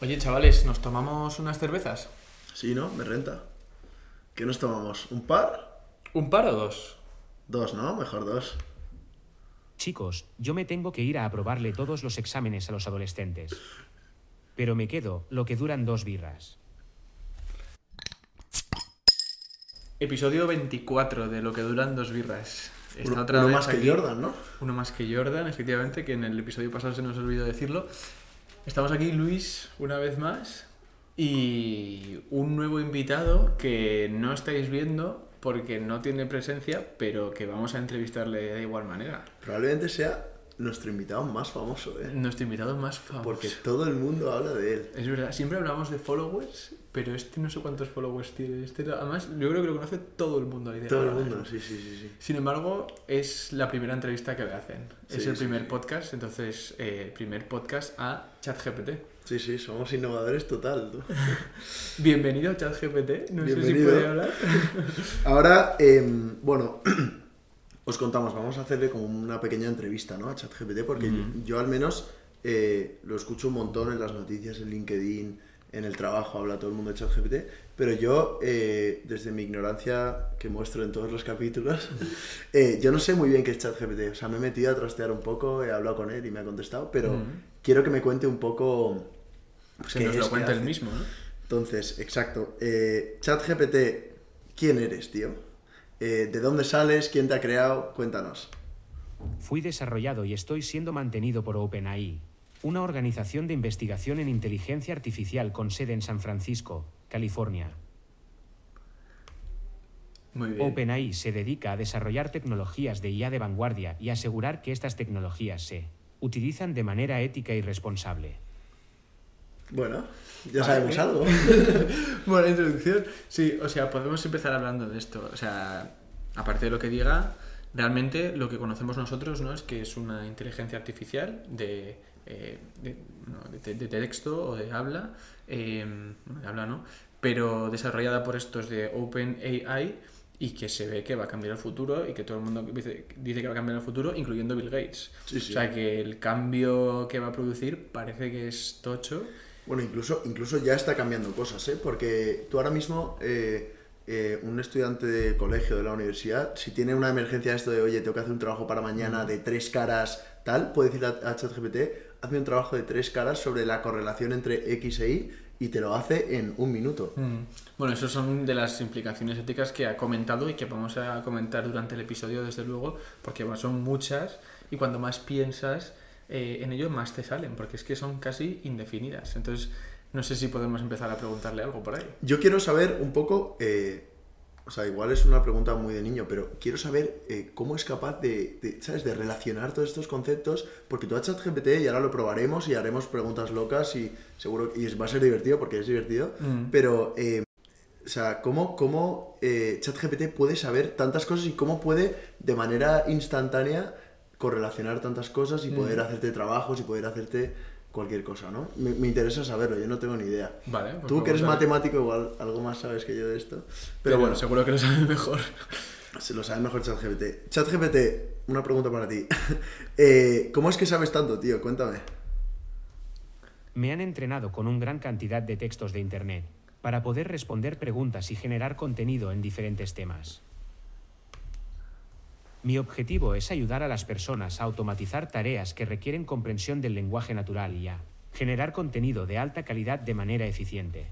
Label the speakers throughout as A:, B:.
A: Oye, chavales, ¿nos tomamos unas cervezas?
B: Sí, ¿no? Me renta. ¿Qué nos tomamos? ¿Un par?
A: ¿Un par o dos?
B: Dos, ¿no? Mejor dos.
C: Chicos, yo me tengo que ir a aprobarle todos los exámenes a los adolescentes. Pero me quedo lo que duran dos birras.
A: Episodio 24 de Lo que duran dos birras. Está
B: Uno,
A: otra
B: uno
A: vez
B: más que
A: aquí.
B: Jordan, ¿no?
A: Uno más que Jordan, efectivamente, que en el episodio pasado se nos olvidó decirlo. Estamos aquí, Luis, una vez más. Y un nuevo invitado que no estáis viendo porque no tiene presencia, pero que vamos a entrevistarle de igual manera.
B: Probablemente sea nuestro invitado más famoso, ¿eh?
A: Nuestro invitado más famoso.
B: Porque todo el mundo habla de él.
A: Es verdad, siempre hablamos de followers, pero este no sé cuántos followers tiene. Este, además, yo creo que lo conoce todo el mundo. ahí de
B: Todo el mundo,
A: ¿eh?
B: sí, sí, sí. sí.
A: Sin embargo, es la primera entrevista que le hacen. es el
B: sí,
A: primer podcast, entonces, eh, primer podcast a ChatGPT.
B: Sí, sí, somos innovadores total. tú.
A: Bienvenido a ChatGPT. No sé si puede hablar.
B: Ahora, em, bueno, os contamos, vamos a hacerle como una pequeña entrevista, ¿no? A ChatGPT, porque yo al menos eh, lo escucho un montón en las noticias, en LinkedIn, en el trabajo, habla todo el mundo de ChatGPT, pero yo, eh, desde mi ignorancia que muestro en todos los capítulos, eh, yo no sé muy bien qué es ChatGPT. O sea, me he metido a trastear un poco, he hablado con él y me ha contestado, pero quiero que me cuente un poco... pues,
A: Que nos lo cuente él mismo, ¿no?
B: Entonces, exacto. Eh, ChatGPT, ¿quién eres, tío? Eh, ¿De dónde sales? ¿Quién te ha creado? Cuéntanos.
C: Fui desarrollado y estoy siendo mantenido por OpenAI, una organización de investigación en inteligencia artificial con sede en San Francisco, California. OpenAI se dedica a desarrollar tecnologías de IA de vanguardia y asegurar que estas tecnologías se utilizan de manera ética y responsable.
B: Bueno, ya
A: Vale.
B: sabemos algo.
A: Buena introducción. Sí, o sea, podemos empezar hablando de esto. O sea, aparte de lo que diga, realmente lo que conocemos nosotros no es que es una inteligencia artificial de, eh, de, no, de- de texto o de habla, eh, bueno, de habla no, pero desarrollada por estos de OpenAI y que se ve que va a cambiar el futuro y que todo el mundo dice, dice que va a cambiar el futuro, incluyendo Bill Gates.
B: Sí, sí.
A: O sea, que el cambio que va a producir parece que es tocho.
B: Bueno, incluso, incluso ya está cambiando cosas, ¿eh? Porque tú ahora mismo, eh, eh, un estudiante de colegio, de la universidad, si tiene una emergencia de esto de, oye, tengo que hacer un trabajo para mañana de tres caras, tal, puede decirle a, a ChatGPT, hazme un trabajo de tres caras sobre la correlación entre X e Y y te lo hace en un minuto.
A: Mm. Bueno, esas son de las implicaciones éticas que ha comentado y que vamos a comentar durante el episodio, desde luego, porque bueno, son muchas y cuando más piensas eh, en ello, más te salen, porque es que son casi indefinidas. Entonces, no sé si podemos empezar a preguntarle algo por ahí.
B: Yo quiero saber un poco, eh, o sea, igual es una pregunta muy de niño, pero quiero saber eh, cómo es capaz de, de, ¿sabes?, de relacionar todos estos conceptos, porque tú a ChatGPT y ahora lo probaremos y haremos preguntas locas y seguro y va a ser divertido porque es divertido,
A: Mm.
B: pero, o sea, ¿cómo, cómo eh, ChatGPT puede saber tantas cosas y cómo puede de manera instantánea correlacionar tantas cosas y poder
A: Mm.
B: hacerte trabajos y poder hacerte cualquier cosa, ¿no? Me, me interesa saberlo, yo no tengo ni idea.
A: Vale. pues
B: Tú que eres matemático, igual algo más sabes que yo de esto. Pero,
A: Pero
B: bueno,
A: seguro que lo sabe mejor.
B: se lo sabe mejor ChatGPT. ChatGPT, una pregunta para ti. Eh, ¿Cómo es que sabes tanto, tío? Cuéntame.
C: Me han entrenado con una gran cantidad de textos de Internet para poder responder preguntas y generar contenido en diferentes temas. Mi objetivo es ayudar a las personas a automatizar tareas que requieren comprensión del lenguaje natural y a generar contenido de alta calidad de manera eficiente.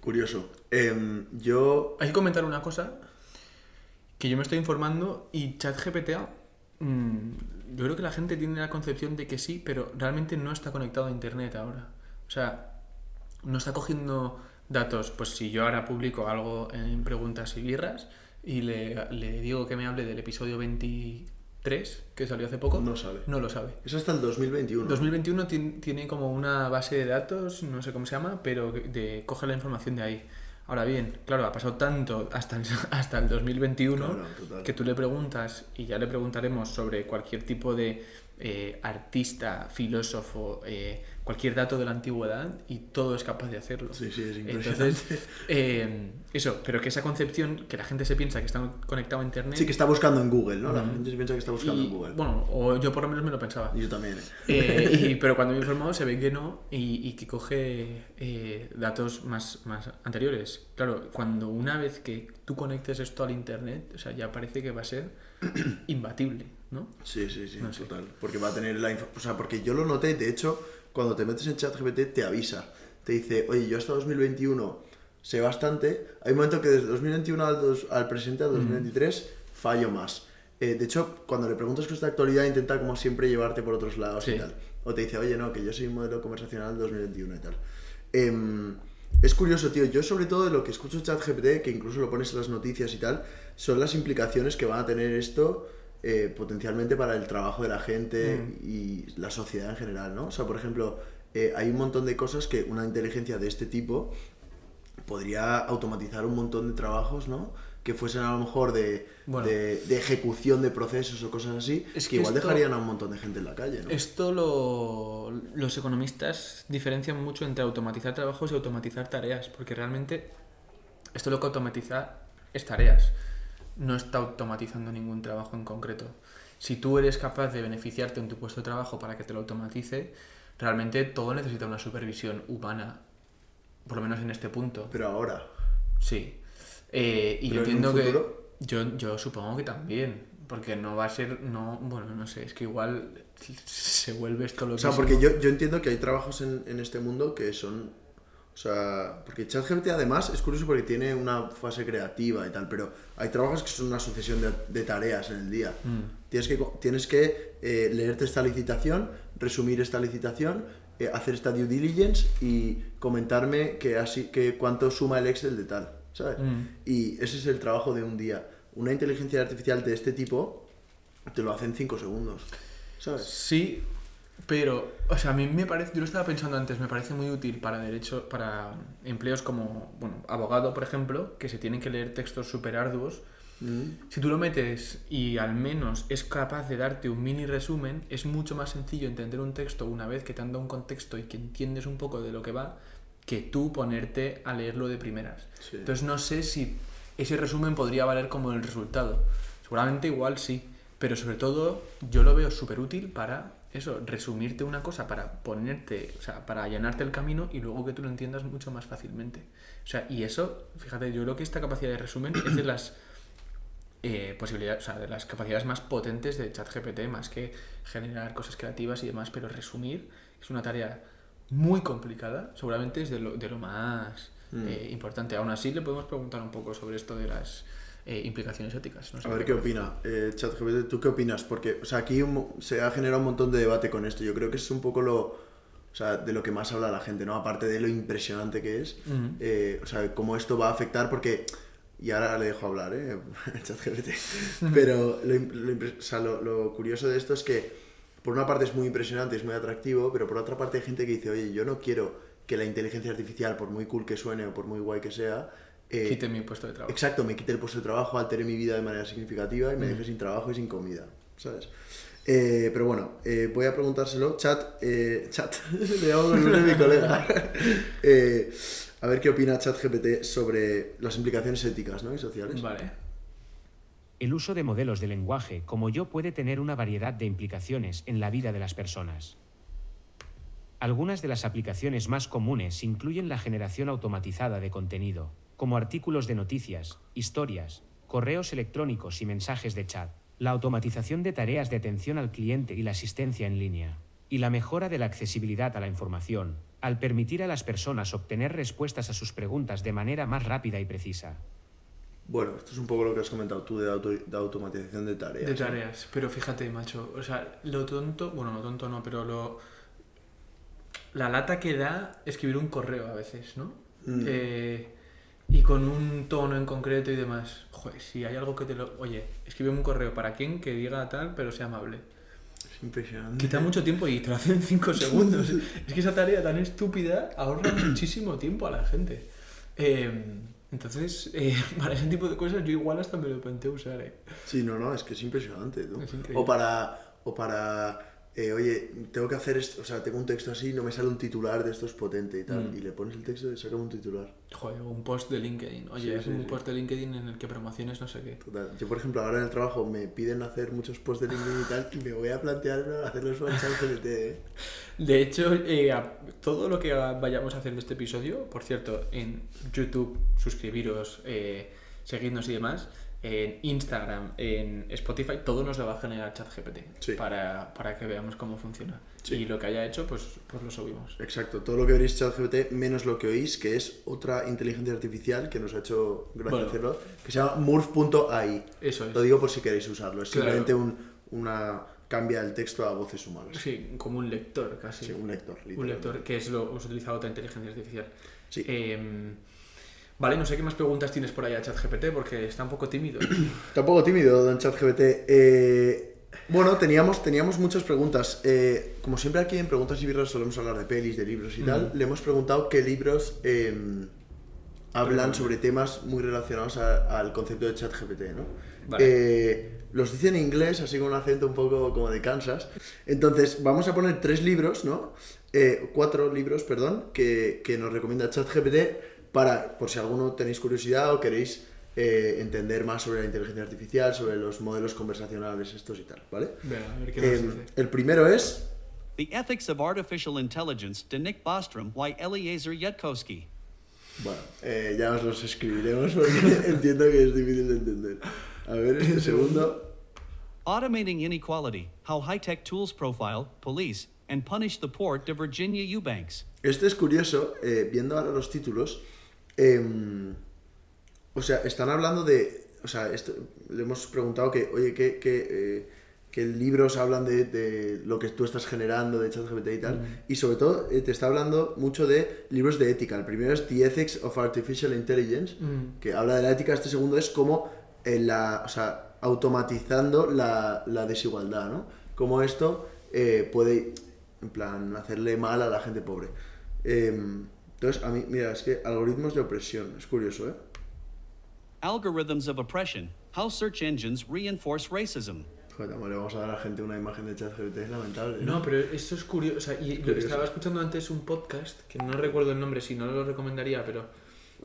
B: Curioso. Em, yo...
A: Hay que comentar una cosa que yo me estoy informando y ChatGPT, mm, yo creo que la gente tiene la concepción de que sí, pero realmente no está conectado a Internet ahora. O sea, no está cogiendo datos. Pues si yo ahora publico algo en preguntas y birras y le, le digo que me hable del episodio 23, que salió hace poco,
B: No sabe.
A: No lo sabe.
B: Es hasta el 2021.
A: 2021 tien- tiene como una base de datos, no sé cómo se llama, pero de, coge la información de ahí. Ahora bien, claro, ha pasado tanto hasta el, hasta el 2021
B: Claro,
A: que tú le preguntas, y ya le preguntaremos sobre cualquier tipo de eh, artista, filósofo, eh, cualquier dato de la antigüedad y todo es capaz de hacerlo.
B: Sí, sí, es impresionante.
A: Entonces, eh, eso, pero que esa concepción, que la gente se piensa que está conectado a Internet.
B: Sí, que está buscando en Google, ¿no? La gente se piensa que está buscando
A: y,
B: en Google.
A: Bueno, o yo por lo menos me lo pensaba.
B: Yo también.
A: y- pero cuando me he informado se ve que no y, y que coge datos más, más anteriores. Claro, cuando una vez que tú conectes esto al internet, o sea, ya parece que va a ser imbatible, ¿no?
B: Sí, sí, sí,
A: No sé.
B: total. Porque va a tener la O sea, porque yo lo noté, de hecho, cuando te metes en ChatGPT te avisa. Te dice, oye, yo hasta 2021 sé bastante. Hay un momento que desde 2021 al, dos- al presente, al 2023, fallo más. Eh, de hecho, cuando le preguntas cosas de actualidad, intenta como siempre llevarte por otros lados y tal. O te dice, oye, no, que yo soy un modelo conversacional 2021 y tal. Em, es curioso, tío. Yo, sobre todo, de lo que escucho ChatGPT, que incluso lo pones en las noticias y tal, son las implicaciones que van a tener esto eh, potencialmente para el trabajo de la gente y la sociedad en general, ¿no? O sea, por ejemplo, eh, hay un montón de cosas que una inteligencia de este tipo podría automatizar un montón de trabajos, ¿no? Que fuesen a lo mejor de,
A: Bueno.
B: de, de ejecución de procesos o cosas así,
A: Es
B: que,
A: que
B: igual
A: esto-
B: dejarían a un montón de gente en la calle, ¿no?
A: Esto lo, los economistas diferencian mucho entre automatizar trabajos y automatizar tareas, porque realmente esto lo que automatiza es tareas, no está automatizando ningún trabajo en concreto. Si tú eres capaz de beneficiarte en tu puesto de trabajo para que te lo automatice, realmente todo necesita una supervisión humana, por lo menos en este punto.
B: Pero ahora,
A: Sí. Eh, y yo
B: ¿Pero en
A: entiendo que. Yo, yo supongo que también. Porque no va a ser. no Bueno, no sé. Es que igual se vuelve esto lo
B: O sea, porque yo, yo entiendo que hay trabajos en, en este mundo que son. O sea, porque ChatGPT además es curioso porque tiene una fase creativa y tal, pero hay trabajos que son una sucesión de, de tareas en el día.
A: Mm.
B: Tienes que, tienes que eh, leerte esta licitación, resumir esta licitación, eh, hacer esta due diligence y comentarme que así, que cuánto suma el Excel de tal, ¿sabes?
A: Mm.
B: Y ese es el trabajo de un día. Una inteligencia artificial de este tipo te lo hace en 5 segundos, ¿sabes?
A: Sí, pero. O sea, a mí me parece. Yo lo estaba pensando antes. Me parece muy útil para derecho. Para empleos como. Bueno, abogado, por ejemplo, que se tienen que leer textos súper arduos.
B: Mm.
A: Si tú lo metes y al menos es capaz de darte un mini resumen, es mucho más sencillo entender un texto una vez que te han dado un contexto y que entiendes un poco de lo que va, que tú ponerte a leerlo de primeras.
B: Sí.
A: Entonces no sé si ese resumen podría valer como el resultado. Seguramente igual sí, pero sobre todo yo lo veo súper útil para eso, resumirte una cosa, para ponerte, o sea, para allanarte el camino y luego que tú lo entiendas mucho más fácilmente. O sea, y eso, fíjate, yo creo que esta capacidad de resumen es de las eh, posibilidades, o sea, de las capacidades más potentes de ChatGPT, más que generar cosas creativas y demás, pero resumir es una tarea muy complicada, seguramente es de lo, de lo más
B: Mm.
A: eh, importante. Aún así, le podemos preguntar un poco sobre esto de las eh, implicaciones éticas. No sé
B: A ver qué opina. Eh, ChatGPT, ¿tú qué opinas? Porque, o sea, aquí un se ha generado un montón de debate con esto. Yo creo que es un poco lo, o sea, de lo que más habla la gente, ¿no? Aparte de lo impresionante que es,
A: Ujú.
B: eh, o sea, cómo esto va a afectar, porque, y ahora le dejo hablar, ¿eh? ChatGPT. Pero lo, lo o sea, lo- lo curioso de esto es que, por una parte es muy impresionante, es muy atractivo, pero por otra parte hay gente que dice, oye, yo no quiero que la inteligencia artificial, por muy cool que suene o por muy guay que sea, eh,
A: Quite mi puesto de trabajo.
B: Exacto, me quite el puesto de trabajo, altere mi vida de manera significativa y me
A: Mm.
B: deje sin trabajo y sin comida, ¿sabes? Eh, pero bueno, eh, voy a preguntárselo. Chat, eh, chat, le llamo el nombre de mi colega. Eh, a ver qué opina ChatGPT sobre las implicaciones éticas ¿no? y sociales.
A: Vale.
C: El uso de modelos de lenguaje como yo puede tener una variedad de implicaciones en la vida de las personas. Algunas de las aplicaciones más comunes incluyen la generación automatizada de contenido, como artículos de noticias, historias, correos electrónicos y mensajes de chat, la automatización de tareas de atención al cliente y la asistencia en línea, y la mejora de la accesibilidad a la información, al permitir a las personas obtener respuestas a sus preguntas de manera más rápida y precisa.
B: Bueno, esto es un poco lo que has comentado tú de, auto- de automatización de tareas.
A: De
B: ¿no?
A: tareas. Pero fíjate, macho, o sea, lo tonto, bueno, lo tonto no, pero lo... La lata que da escribir un correo a veces, ¿no?
B: Mm.
A: Eh, y con un tono en concreto y demás. Joder, si hay algo que te lo... Oye, escribe un correo para quien que diga tal, pero sea amable.
B: Es impresionante.
A: Quita mucho tiempo y te lo hacen en 5 segundos. es que esa tarea tan estúpida ahorra muchísimo tiempo a la gente. Eh, entonces, eh, para ese tipo de cosas yo igual hasta me lo planteé usar, ¿eh?
B: Sí, no, no, es que es impresionante. tú.
A: Es
B: o para, o para eh, oye, tengo que hacer esto, o sea, tengo un texto así, no me sale un titular de esto es potente y tal,
A: Mm.
B: y le pones el texto y saca un titular.
A: Joder, un post de LinkedIn. Oye,
B: Sí,
A: es
B: sí,
A: un
B: sí.
A: post de LinkedIn en el que promociones no sé qué.
B: Total. Yo, por ejemplo, ahora en el trabajo me piden hacer muchos posts de LinkedIn y tal, y me voy a plantear hacerlos con ChatGPT, ¿eh?
A: De hecho, eh, a- todo lo que vayamos a hacer de este episodio, por cierto, en YouTube, suscribiros, eh, seguidnos y demás, en Instagram, en Spotify, todo nos lo va a generar ChatGPT
B: Sí.
A: para, para que veamos cómo funciona.
B: Sí.
A: Y lo que haya hecho, pues, pues lo subimos.
B: Exacto, todo lo que veréis ChatGPT menos lo que oís, que es otra inteligencia artificial que nos ha hecho gracia
A: Bueno.
B: hacerlo, que se llama Murph.ai.
A: Eso es.
B: Lo digo por si queréis usarlo, es
A: Claro.
B: simplemente un, una cambia el texto a voces humanas.
A: Sí, como un lector casi.
B: Sí, un lector,
A: Un lector, que es lo hemos utilizado otra inteligencia artificial.
B: Sí.
A: Em, vale, no sé qué más preguntas tienes por ahí a ChatGPT porque está un poco tímido.
B: Está un poco tímido, don ChatGPT. Eh, bueno, teníamos, teníamos muchas preguntas. Eh, como siempre aquí en Preguntas y Birras solemos hablar de pelis, de libros y tal, le hemos preguntado qué libros eh, hablan sobre temas muy relacionados a- al concepto de ChatGPT, ¿no?
A: Vale.
B: Eh, los dice en inglés, así con un acento un poco como de Kansas. Entonces, vamos a poner tres libros, ¿no? Eh, cuatro libros, perdón, que, que nos recomienda ChatGPT para, por si alguno tenéis curiosidad o queréis eh, entender más sobre la inteligencia artificial, sobre los modelos conversacionales estos y tal, ¿vale?
A: Venga, a ver qué
B: Eh, el primero es...
D: The Ethics of Artificial Intelligence de Nick Bostrom by Eliezer Yudkowsky.
B: Bueno, eh, ya os los escribiremos porque entiendo que es difícil de entender. A ver, este segundo...
D: Automating Inequality How High Tech Tools Profile, Police, and Punish the Poor de Virginia Eubanks.
B: Este es curioso, eh, viendo ahora los títulos. Em, o sea, están hablando de. O sea, esto- le hemos preguntado que, oye, ¿qué, qué, eh, qué libros hablan de, de lo que tú estás generando, de ChatGPT y tal? Y sobre todo, eh, te está hablando mucho de libros de ética. El primero es The Ethics of Artificial Intelligence,
A: Mm.
B: que habla de la ética. Este segundo es como eh, la. O sea, automatizando la, la desigualdad, ¿no? Cómo esto eh, puede, en plan, hacerle mal a la gente pobre. Entonces, a mí, mira, es que algoritmos de opresión, es curioso, ¿eh?
D: Algorithms of Oppression How Search Engines Reinforce Racism.
B: Joder, le vamos a dar a la gente una imagen de ChatGPT, es lamentable.
A: No, pero esto es curioso. O sea, y lo-
B: Curioso.
A: estaba escuchando antes un podcast, que no recuerdo el nombre, si no lo recomendaría, pero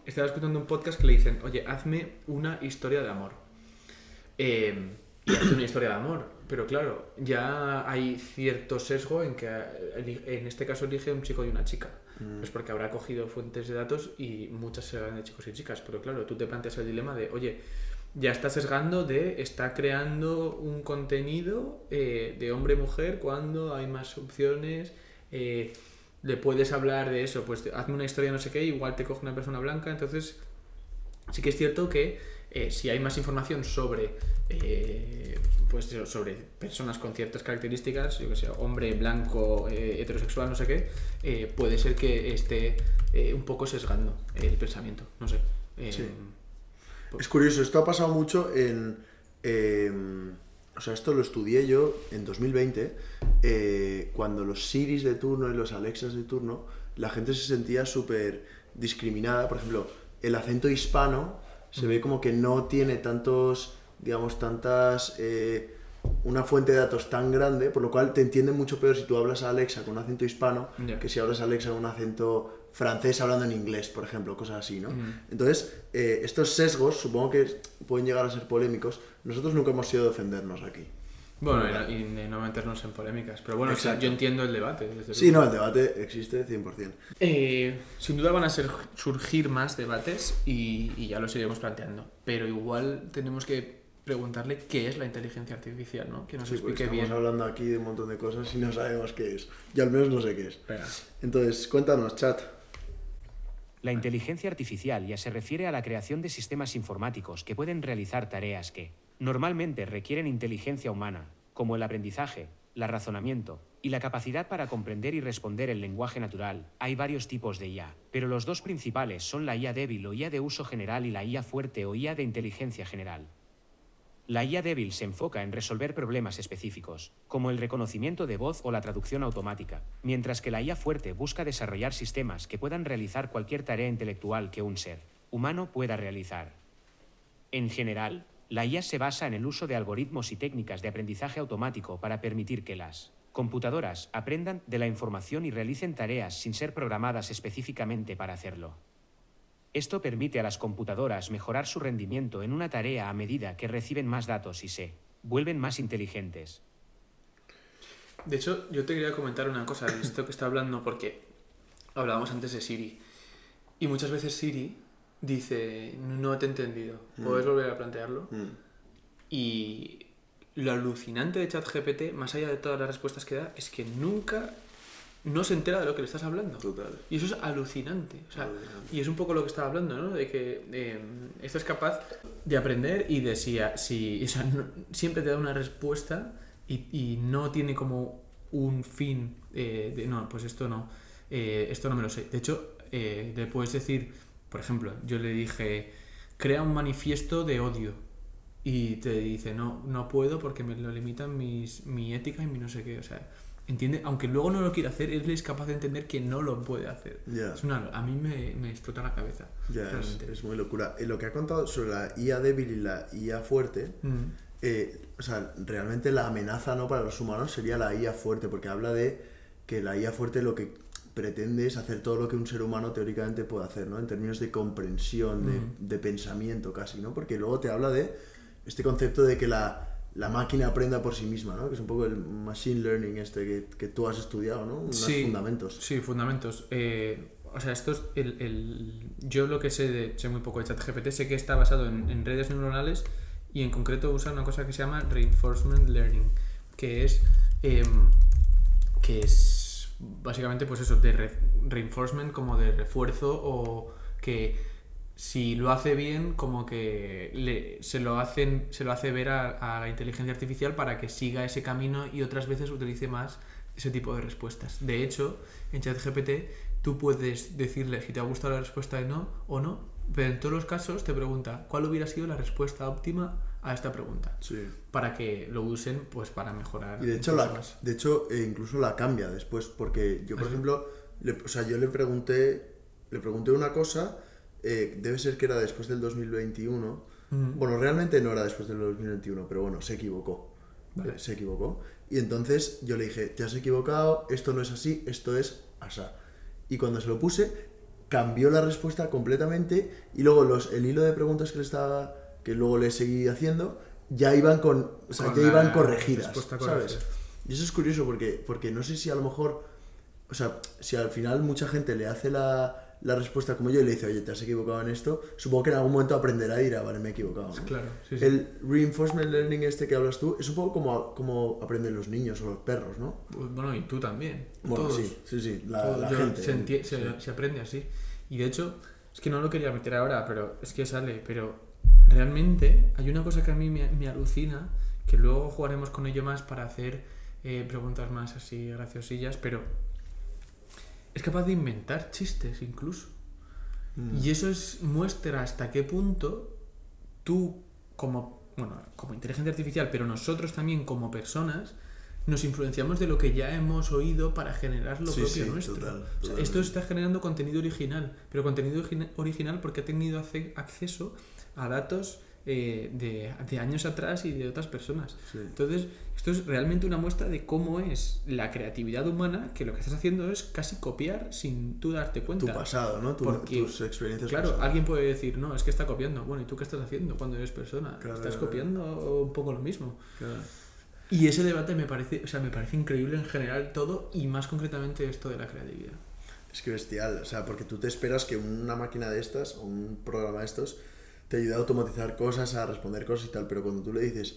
A: estaba escuchando un podcast que le dicen, oye, hazme una historia de amor. Eh, y hace una historia de amor. Pero claro, ya hay cierto sesgo en que eli- en este caso elige un chico y una chica. Pues porque habrá cogido fuentes de datos y muchas serán de chicos y chicas. Pero claro, tú te planteas el dilema de, oye, ya está sesgando de, está creando un contenido eh, de hombre-mujer cuando hay más opciones. eh, le puedes hablar de eso, pues hazme una historia no sé qué, igual te coge una persona blanca. Entonces, sí que es cierto que eh, si hay más información sobre eh, pues sobre personas con ciertas características, yo que sé, hombre, blanco, eh, heterosexual, no sé qué, puede ser que esté un poco sesgando el pensamiento, no sé.
B: Sí. Es curioso, esto ha pasado mucho en... eh, o sea, esto lo estudié yo en 2020, eh, cuando los Siris de turno y los Alexas de turno, la gente se sentía súper discriminada. Por ejemplo, el acento hispano se ve como que no tiene tantos, digamos, tantas... eh, una fuente de datos tan grande, por lo cual te entiende mucho peor si tú hablas a Alexa con un acento hispano
A: Ya.
B: que si hablas a Alexa con un acento francés hablando en inglés, por ejemplo, cosas así, ¿no?
A: Ujú.
B: Entonces, eh, estos sesgos supongo que pueden llegar a ser polémicos. Nosotros nunca hemos sido defendernos aquí.
A: Bueno, y no, y no meternos en polémicas, pero bueno, o sea, yo entiendo el debate. desde
B: Sí, no, el debate existe 100%.
A: Eh, sin duda van a ser, surgir más debates y, y ya los iremos planteando. Pero igual tenemos que preguntarle qué es la inteligencia artificial, ¿no? Que nos
B: Sí,
A: explique
B: estamos
A: bien.
B: hablando aquí de un montón de cosas y no sabemos qué es. Yo al menos no sé qué es.
A: Venga.
B: Entonces, cuéntanos, chat.
C: La inteligencia artificial ya se refiere a la creación de sistemas informáticos que pueden realizar tareas que, normalmente, requieren inteligencia humana, como el aprendizaje, el razonamiento y la capacidad para comprender y responder el lenguaje natural. Hay varios tipos de IA, pero los dos principales son la IA débil o IA de uso general y la IA fuerte o IA de inteligencia general. La IA débil se enfoca en resolver problemas específicos, como el reconocimiento de voz o la traducción automática, mientras que la IA fuerte busca desarrollar sistemas que puedan realizar cualquier tarea intelectual que un ser humano pueda realizar. En general, la IA se basa en el uso de algoritmos y técnicas de aprendizaje automático para permitir que las Computadoras aprendan de la información y realicen tareas sin ser programadas específicamente para hacerlo. Esto permite a las computadoras mejorar su rendimiento en una tarea a medida que reciben más datos y se vuelven más inteligentes.
A: De hecho, yo te quería comentar una cosa de esto que está hablando, porque hablábamos antes de Siri. Y muchas veces Siri dice, no te he entendido, ¿puedes volver a plantearlo?
B: Mm.
A: Y lo alucinante de ChatGPT, más allá de todas las respuestas que da, es que nunca no se entera de lo que le estás hablando.
B: Total.
A: Y eso es alucinante. O sea,
B: Alucinante.
A: y es un poco lo que estaba hablando, ¿no? De que eh, esto es capaz de aprender y de si, si o sea, no- siempre te da una respuesta y, y no tiene como un fin eh, de, no, pues esto no, eh, esto no me lo sé. De hecho, eh, le puedes decir, por ejemplo, yo le dije, crea un manifiesto de odio. Y te dice, no, no puedo porque me lo limitan mis, mi ética y mi no sé qué. O sea, entiende, aunque luego no lo quiera hacer, él es capaz de entender que no lo puede hacer. Es una, a mí me, me explota la cabeza.
B: Ya, es, muy locura. Y lo que ha contado sobre la IA débil y la IA fuerte,
A: Mm.
B: eh, o sea, realmente la amenaza no para los humanos sería la IA fuerte, porque habla de que la IA fuerte lo que pretende es hacer todo lo que un ser humano teóricamente puede hacer, ¿no? En términos de comprensión, de,
A: Mm.
B: de pensamiento casi, ¿no? Porque luego te habla de este concepto de que la, la máquina aprenda por sí misma, ¿no? Que es un poco el machine learning este que, que tú has estudiado, ¿no? Unos
A: Sí,
B: fundamentos.
A: Sí, fundamentos. Eh, o sea, esto es el, el- yo lo que sé de sé muy poco de ChatGPT, sé que está basado en, en redes neuronales y en concreto usa una cosa que se llama reinforcement learning, que es em, que es básicamente pues eso de re- reinforcement como de refuerzo o que si lo hace bien como que le- se lo hacen se lo hace ver a, a la inteligencia artificial para que siga ese camino y otras veces utilice más ese tipo de respuestas. De hecho, en ChatGPT tú puedes decirle si te ha gustado la respuesta de no o no, pero en todos los casos te pregunta cuál hubiera sido la respuesta óptima a esta pregunta
B: Sí.
A: para que lo usen pues para mejorar.
B: Y de hecho, la,
A: más.
B: de hecho eh, incluso la cambia después, porque yo, por
A: ¿Ah, sí?
B: ejemplo, le, o sea, yo le pregunté, le pregunté una cosa, eh, debe ser que era después del 2021.
A: Mm.
B: Bueno, realmente no era después del 2021, pero bueno, se equivocó.
A: Vale.
B: Se equivocó. Y entonces yo le dije, te has equivocado, esto no es así, esto es asá. Y cuando se lo puse, cambió la respuesta completamente y luego los, el hilo de preguntas que le estaba, que luego le seguí haciendo, ya iban con, o sea,
A: Con
B: ya iban corregidas, ¿sabes? Y eso es curioso porque, porque no sé si a lo mejor, o sea, si al final mucha gente le hace la, la respuesta como yo y le dice, oye, te has equivocado en esto, supongo que en algún momento aprenderá y dirá, vale, me he equivocado. ¿no?
A: Claro, sí, sí.
B: El reinforcement learning este que hablas tú es un poco como, como aprenden los niños o los perros, ¿no?
A: Pues, Bueno, y tú también.
B: Bueno,
A: Todos.
B: sí, sí, sí, la, la gente.
A: se, entie-
B: sí.
A: se- se aprende así. Y de hecho, es que no lo quería meter ahora, pero es que sale. Pero realmente hay una cosa que a mí me, me alucina, que luego jugaremos con ello más para hacer eh, preguntas más así graciosillas, pero es capaz de inventar chistes incluso.
B: Mm.
A: Y eso es muestra hasta qué punto tú como, bueno, como inteligencia artificial, pero nosotros también como personas, nos influenciamos de lo que ya hemos oído para generar lo
B: Sí,
A: propio
B: sí,
A: nuestro.
B: total,
A: O sea,
B: totalmente.
A: esto está generando contenido original, pero contenido origina- original porque ha tenido acceso a datos eh, de, de años atrás y de otras personas.
B: Sí.
A: Entonces, esto es realmente una muestra de cómo es la creatividad humana, que lo que estás haciendo es casi copiar sin tú darte cuenta.
B: Tu pasado, ¿no? Tu-
A: Porque,
B: tus experiencias
A: Claro,
B: pasadas.
A: alguien puede decir, no, es que está copiando. Bueno, ¿y tú qué estás haciendo cuando eres persona?
B: Claro,
A: estás
B: claro.
A: copiando un poco lo mismo. Y ese debate me parece, o sea, me parece increíble en general todo y más concretamente esto de la creatividad.
B: Es que bestial, o sea, porque tú te esperas que una máquina de estas o un programa de estos te ayude a automatizar cosas, a responder cosas y tal, pero cuando tú le dices,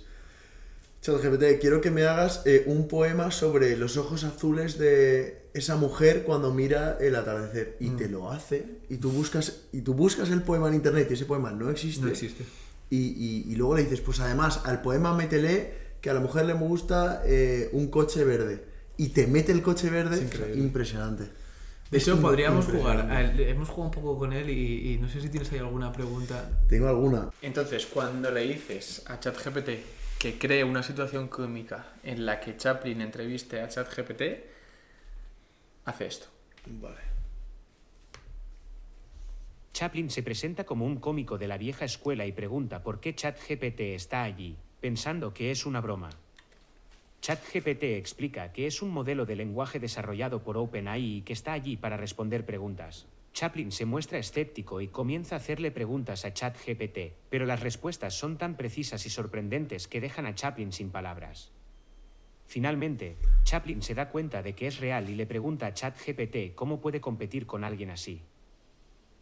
B: ChatGPT, quiero que me hagas eh, un poema sobre los ojos azules de esa mujer cuando mira el atardecer y
A: Mm.
B: te lo hace y tú buscas y tú buscas el poema en internet y ese poema no existe,
A: No existe.
B: Y, y- y luego le dices, pues además al poema métele que a la mujer le gusta eh, un coche verde y te mete el coche verde,
A: increíble.
B: impresionante.
A: De hecho, podríamos jugar. hemos jugado un poco con él y, y no sé si tienes ahí alguna pregunta.
B: Tengo alguna.
A: Entonces, cuando le dices a ChatGPT que cree una situación cómica en la que Chaplin entreviste a ChatGPT, hace esto.
B: Vale.
C: Chaplin se presenta como un cómico de la vieja escuela y pregunta por qué ChatGPT está allí, pensando que es una broma. ChatGPT explica que es un modelo de lenguaje desarrollado por OpenAI y que está allí para responder preguntas. Chaplin se muestra escéptico y comienza a hacerle preguntas a ChatGPT, pero las respuestas son tan precisas y sorprendentes que dejan a Chaplin sin palabras. Finalmente, Chaplin se da cuenta de que es real y le pregunta a ChatGPT cómo puede competir con alguien así.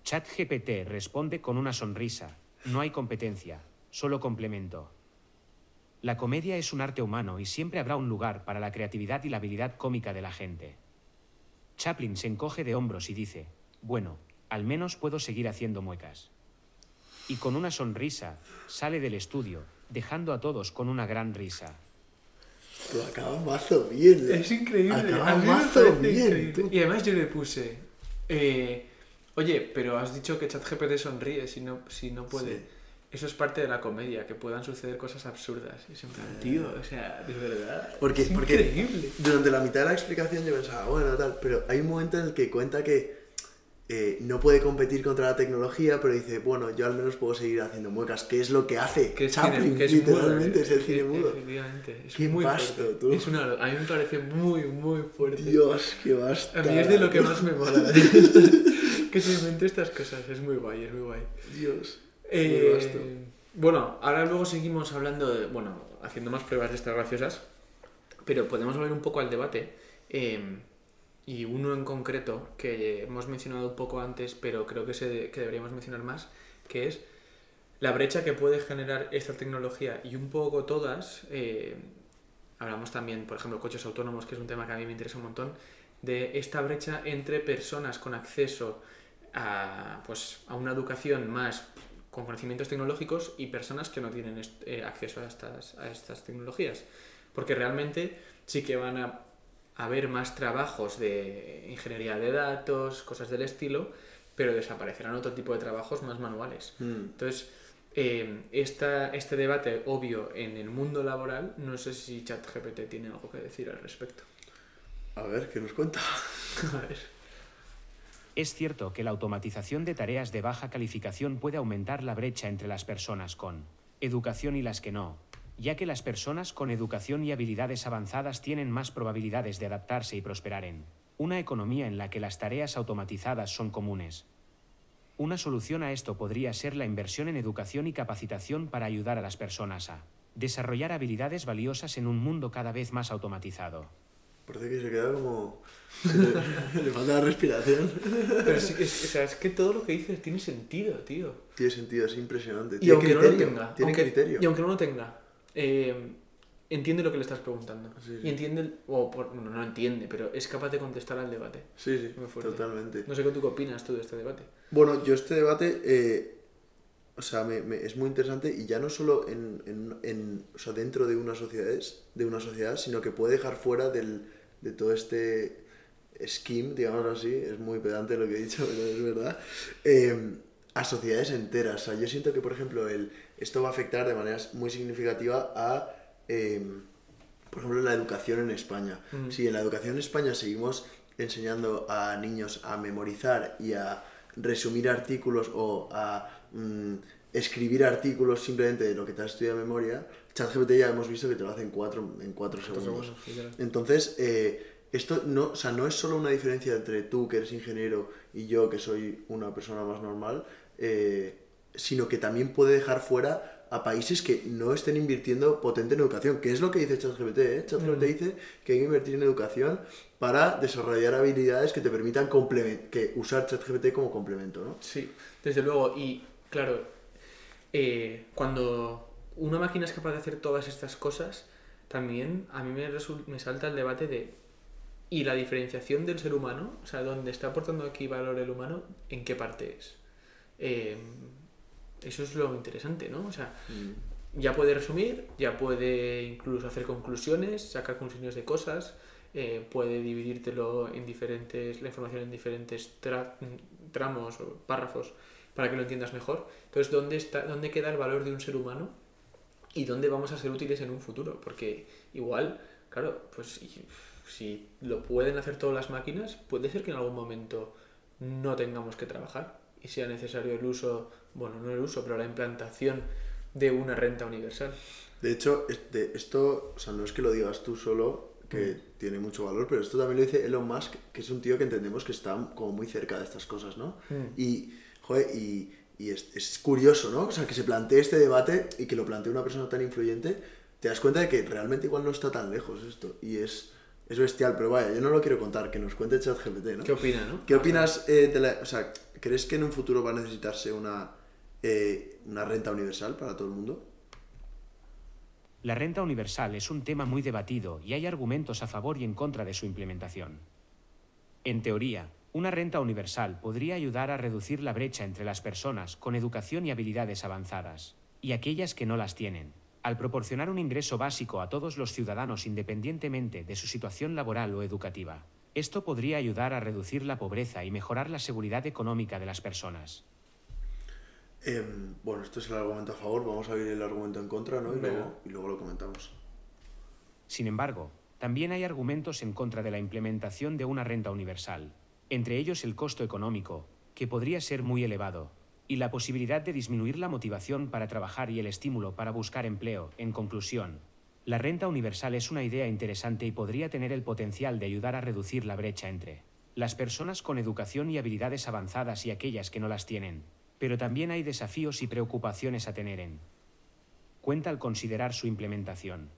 C: ChatGPT responde con una sonrisa. No hay competencia, solo complemento. La comedia es un arte humano y siempre habrá un lugar para la creatividad y la habilidad cómica de la gente. Chaplin se encoge de hombros y dice, bueno, al menos puedo seguir haciendo muecas. Y con una sonrisa, sale del estudio, dejando a todos con una gran risa.
B: Lo acaba mazo bien.
A: Es increíble.
B: Acaba mazo bien. tú.
A: Y además yo le puse, eh, oye, pero has dicho que ChatGPT sonríe si no, si no puede.
B: Sí.
A: Eso es parte de la comedia, que puedan suceder cosas absurdas. Y plan, tío, o sea, de verdad.
B: Porque,
A: es
B: porque
A: increíble.
B: durante la mitad de la explicación yo pensaba, bueno, tal, pero hay un momento en el que cuenta que eh, no puede competir contra la tecnología, pero dice, bueno, yo al menos puedo seguir haciendo muecas, que es lo que hace
A: Que es,
B: Chaplin,
A: que es
B: literalmente
A: mudo,
B: es el
A: eh,
B: cine
A: eh,
B: mudo.
A: Efectivamente. Es
B: Qué
A: muy
B: tú.
A: Es una, a mí me parece muy, muy fuerte.
B: Dios, qué basta.
A: A mí es de lo que más me mola. que se invente estas cosas. Es muy guay, es muy guay.
B: Dios.
A: Eh, bueno, ahora luego seguimos hablando de, bueno, haciendo más pruebas de estas graciosas, pero podemos volver un poco al debate. eh, y uno en concreto que hemos mencionado un poco antes, pero creo que, se, que deberíamos mencionar más, que es la brecha que puede generar esta tecnología y un poco todas. eh, hablamos también, por ejemplo, coches autónomos, que es un tema que a mí me interesa un montón, de esta brecha entre personas con acceso a, pues, a una educación más con conocimientos tecnológicos y personas que no tienen eh, acceso a estas, a estas tecnologías. Porque realmente sí que van a haber más trabajos de ingeniería de datos, cosas del estilo, pero desaparecerán otro tipo de trabajos más manuales.
B: Mm.
A: Entonces, eh, esta, este debate obvio en el mundo laboral, no sé si ChatGPT tiene algo que decir al respecto.
B: A ver, ¿qué nos cuenta?
A: A ver.
C: Es cierto que la automatización de tareas de baja calificación puede aumentar la brecha entre las personas con educación y las que no, ya que las personas con educación y habilidades avanzadas tienen más probabilidades de adaptarse y prosperar en una economía en la que las tareas automatizadas son comunes. Una solución a esto podría ser la inversión en educación y capacitación para ayudar a las personas a desarrollar habilidades valiosas en un mundo cada vez más automatizado.
B: Parece que se queda como... le, le falta la respiración.
A: Pero sí, es, o sea, es que todo lo que dices tiene sentido, tío.
B: Tiene sentido, es impresionante.
A: Y
B: Tiene
A: aunque
B: criterio,
A: no lo tenga,
B: tiene
A: aunque-
B: criterio.
A: y aunque no lo tenga, eh, entiende lo que le estás preguntando.
B: Sí, sí.
A: Y entiende, o por- bueno, no entiende, pero es capaz de contestar al debate.
B: Sí, sí, totalmente.
A: No sé qué tú opinas tú de este debate.
B: Bueno, yo este debate, eh, o sea, me, me- es muy interesante y ya no solo en, en- en- o sea, dentro de una sociedad, de una sociedad, sino que puede dejar fuera del, de todo este scheme, digámoslo así, es muy pedante lo que he dicho, pero es verdad, eh, a sociedades enteras. O sea, yo siento que, por ejemplo, el, esto va a afectar de manera muy significativa a, eh, por ejemplo, la educación en España.
A: Mm.
B: Si en la educación en España seguimos enseñando a niños a memorizar y a resumir artículos o a mm, escribir artículos simplemente de lo que te has estudiado de memoria, ChatGPT ya hemos visto que te lo hace en cuatro, en cuatro segundos. Entonces, eh, esto no, o sea, no es solo una diferencia entre tú, que eres ingeniero, y yo, que soy una persona más normal, eh, sino que también puede dejar fuera a países que no estén invirtiendo potente en educación, que es lo que dice ChatGPT. ¿eh? ChatGPT
A: Mm.
B: dice que hay que invertir en educación para desarrollar habilidades que te permitan que usar ChatGPT como complemento. ¿no?
A: Sí, desde luego. Y claro, eh, cuando una máquina es capaz de hacer todas estas cosas, también a mí me, me salta el debate de... ¿Y la diferenciación del ser humano? O sea, ¿dónde está aportando aquí valor el humano? ¿En qué parte es? Eh, eso es lo interesante, ¿no? O sea, ya puede resumir, ya puede incluso hacer conclusiones, sacar conclusiones de cosas, eh, puede dividírtelo en diferentes, la información en diferentes tra- tramos o párrafos para que lo entiendas mejor. Entonces, ¿dónde, está, ¿dónde queda el valor de un ser humano y dónde vamos a ser útiles en un futuro? Porque igual, claro, pues si, lo pueden hacer todas las máquinas, puede ser que en algún momento no tengamos que trabajar y sea necesario el uso, bueno, no el uso, pero la implantación de una renta universal.
B: De hecho, este, esto, o sea, no es que lo digas tú solo, que tiene mucho valor, pero esto también lo dice Elon Musk, que es un tío que entendemos que está como muy cerca de estas cosas, ¿no? Y, joder, y, y es, es curioso, ¿no? O sea, que se plantee este debate y que lo plantee una persona tan influyente, te das cuenta de que realmente igual no está tan lejos esto. Y es, es bestial, pero vaya, yo no lo quiero contar, que nos cuente ChatGPT, ¿no?
A: ¿Qué opina, no?
B: ¿Qué opinas eh, de la... O sea, ¿crees que en un futuro va a necesitarse una, eh, una renta universal para todo el mundo?
C: La renta universal es un tema muy debatido y hay argumentos a favor y en contra de su implementación. En teoría, una renta universal podría ayudar a reducir la brecha entre las personas con educación y habilidades avanzadas, y aquellas que no las tienen, al proporcionar un ingreso básico a todos los ciudadanos independientemente de su situación laboral o educativa. Esto podría ayudar a reducir la pobreza y mejorar la seguridad económica de las personas.
B: Em, bueno, esto es el argumento a favor, vamos a ver el argumento en contra, ¿no? Y
A: Venga.
B: luego, y luego lo comentamos.
C: Sin embargo, también hay argumentos en contra de la implementación de una renta universal, entre ellos el costo económico, que podría ser muy elevado, y la posibilidad de disminuir la motivación para trabajar y el estímulo para buscar empleo. En conclusión, la renta universal es una idea interesante y podría tener el potencial de ayudar a reducir la brecha entre las personas con educación y habilidades avanzadas y aquellas que no las tienen. Pero también hay desafíos y preocupaciones a tener en cuenta al considerar su implementación.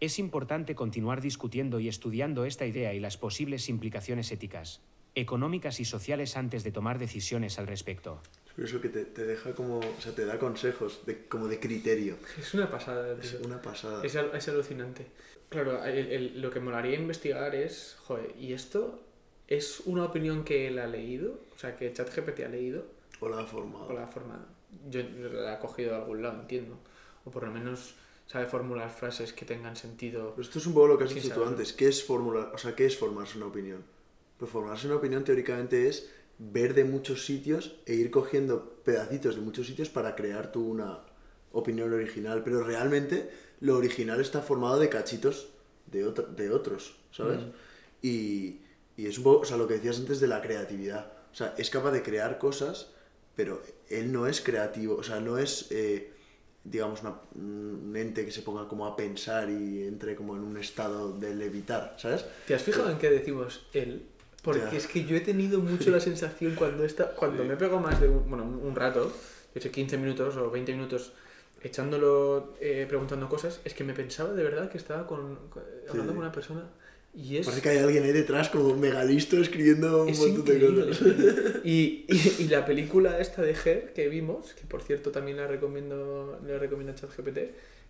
C: Es importante continuar discutiendo y estudiando esta idea y las posibles implicaciones éticas, económicas y sociales antes de tomar decisiones al respecto.
B: Es curioso que te, te deja como, o sea, te da consejos de, como de criterio.
A: Es una pasada,
B: Es
A: tío.
B: una pasada.
A: Es, al- es alucinante. Claro, el- el- lo que molaría investigar es, joder, ¿y esto es una opinión que él ha leído? O sea, que ChatGPT ha leído
B: O la ha formado.
A: o la ha formado. Yo la ha cogido de algún lado, entiendo. O por lo menos sabe formular frases que tengan sentido.
B: Pero esto es un poco lo que has dicho tú antes. ¿Qué es formular? O sea, ¿qué es formarse una opinión? Pues formarse una opinión teóricamente es ver de muchos sitios e ir cogiendo pedacitos de muchos sitios para crear tú una opinión original. Pero realmente lo original está formado de cachitos de, otro- de otros, ¿sabes?
A: Mm.
B: Y, y es un poco, o sea, lo que decías antes de la creatividad. O sea, es capaz de crear cosas, pero él no es creativo, o sea, no es, eh, digamos, una- un ente que se ponga como a pensar y entre como en un estado de levitar, ¿sabes?
A: ¿Te has fijado en qué decimos él? Porque
B: Ya.
A: es que yo he tenido mucho la sensación cuando esta, cuando me pego más de un, bueno, un rato, yo sé 15 minutos o 20 minutos echándolo, eh, preguntando cosas, es que me pensaba de verdad que estaba con, con- hablando
B: sí.
A: con una persona y es,
B: Parece que hay alguien ahí detrás como megalisto escribiendo un
A: es
B: montón de cosas.
A: Y, y, y la película esta de Her que vimos, que por cierto también la recomiendo, le recomiendo a ChatGPT,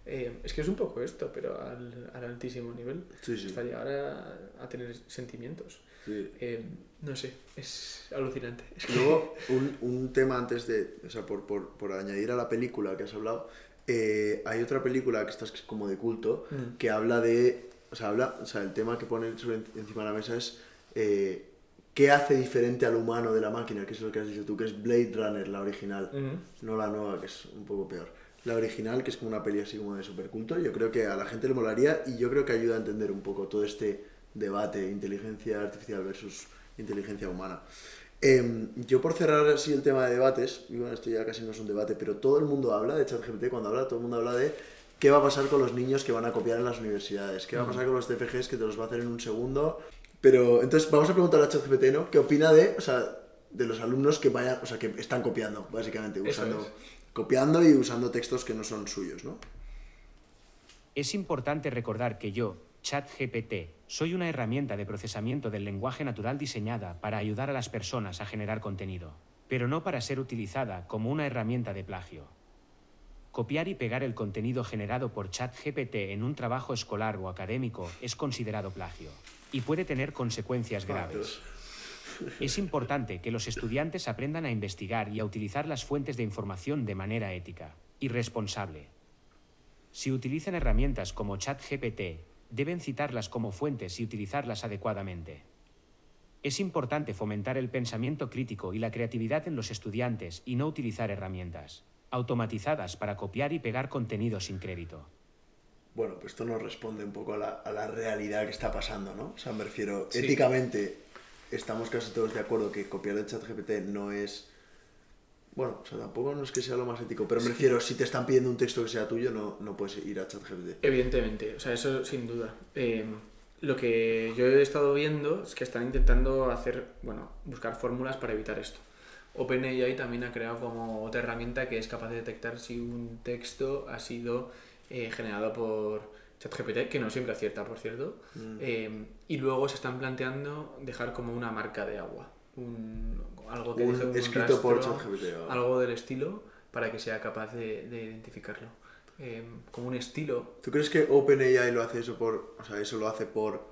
A: eh, es que es un poco esto, pero al, al altísimo nivel.
B: Sí, sí.
A: Hasta llegar a, a tener sentimientos.
B: Sí.
A: Eh, no sé, es alucinante. Es que-
B: Luego, un, un tema antes de, o sea, por, por, por añadir a la película que has hablado, eh, hay otra película que está como de culto
A: Mm.
B: que habla de, o sea, habla, o sea, el tema que pone sobre encima de la mesa es eh, qué hace diferente al humano de la máquina, que es lo que has dicho tú, que es Blade Runner, la original, no la nueva, que es un poco peor. La original, que es como una peli así como de superculto, yo creo que a la gente le molaría y yo creo que ayuda a entender un poco todo este debate, inteligencia artificial versus inteligencia humana. Em, yo por cerrar así el tema de debates, y bueno, esto ya casi no es un debate, pero todo el mundo habla de ChatGPT, cuando habla, todo el mundo habla de qué va a pasar con los niños que van a copiar en las universidades, qué va a pasar con los TFGs que te los va a hacer en un segundo. Pero entonces vamos a preguntar a ChatGPT, ¿no? ¿Qué opina de, o sea, de los alumnos que vayan, o sea, que están copiando, básicamente, usando,
A: es.
B: copiando y usando textos que no son suyos, ¿no?
C: Es importante recordar que yo, ChatGPT, soy una herramienta de procesamiento del lenguaje natural diseñada para ayudar a las personas a generar contenido, pero no para ser utilizada como una herramienta de plagio. Copiar y pegar el contenido generado por ChatGPT en un trabajo escolar o académico es considerado plagio y puede tener consecuencias graves. Es importante que los estudiantes aprendan a investigar y a utilizar las fuentes de información de manera ética y responsable. Si utilizan herramientas como ChatGPT, deben citarlas como fuentes y utilizarlas adecuadamente. Es importante fomentar el pensamiento crítico y la creatividad en los estudiantes y no utilizar herramientas automatizadas para copiar y pegar contenido sin crédito.
B: Bueno, pues esto nos responde un poco a la, a la realidad que está pasando, ¿no? O sea, me refiero,
A: Sí.
B: éticamente estamos casi todos de acuerdo que copiar de ChatGPT no es Bueno, o sea, tampoco no es que sea lo más ético, pero me refiero, si te están pidiendo un texto que sea tuyo, no, no puedes ir a ChatGPT.
A: Evidentemente, o sea, eso sin duda. Eh, lo que yo he estado viendo es que están intentando hacer, bueno, buscar fórmulas para evitar esto. OpenAI también ha creado como otra herramienta que es capaz de detectar si un texto ha sido eh, generado por ChatGPT, que no siempre acierta, por cierto. Eh, y luego se están planteando dejar como una marca de agua. Un, algo que
B: Un
A: deje un
B: escrito por ChatGPT, o-
A: Algo del estilo para que sea capaz de, de identificarlo. Eh, como un estilo
B: ¿Tú crees que OpenAI lo hace eso por, o sea, eso lo hace por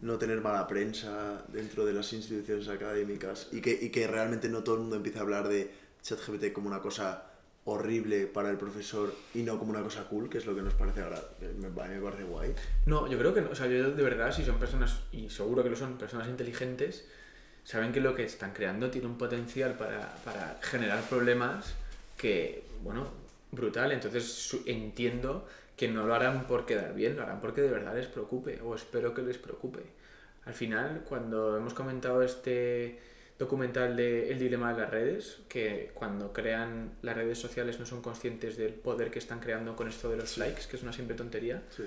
B: no tener mala prensa dentro de las instituciones académicas y que, y que realmente no todo el mundo empiece a hablar de ChatGPT como una cosa horrible para el profesor y no como una cosa cool, que es lo que nos parece ahora, que me, me parece guay.
A: No, yo creo que no. O sea, yo de verdad, si son personas, y seguro que lo son, personas inteligentes, saben que lo que están creando tiene un potencial para, para generar problemas que, bueno, brutal. Entonces entiendo que no lo harán por quedar bien, lo harán porque de verdad les preocupe, o espero que les preocupe. Al final, cuando hemos comentado este documental de El dilema de las redes, que cuando crean las redes sociales no son conscientes del poder que están creando con esto de los likes, que es una simple tontería,
B: Sí.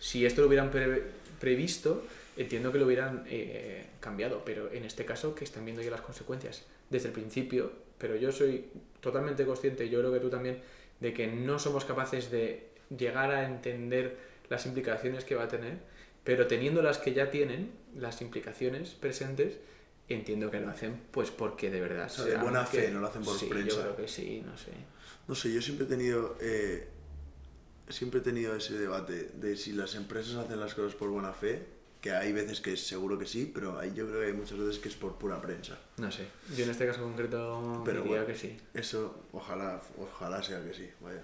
A: si esto lo hubieran pre- previsto, entiendo que lo hubieran eh, cambiado, pero en este caso que están viendo ya las consecuencias desde el principio, pero yo soy totalmente consciente, yo creo que tú también, de que no somos capaces de llegar a entender las implicaciones que va a tener, pero teniendo las que ya tienen, las implicaciones presentes, entiendo que lo hacen pues porque de verdad
B: sea, de buena
A: que-
B: fe, no lo hacen por
A: sí,
B: prensa.
A: yo creo que sí, no sé.
B: No sé, yo siempre he tenido eh, siempre he tenido ese debate de si las empresas hacen las cosas por buena fe, que hay veces que seguro que sí, pero hay, yo creo que hay muchas veces que es por pura prensa.
A: No sé. Yo en este caso concreto
B: Pero
A: diría
B: bueno,
A: que sí.
B: Eso, ojalá, ojalá sea que sí, vaya.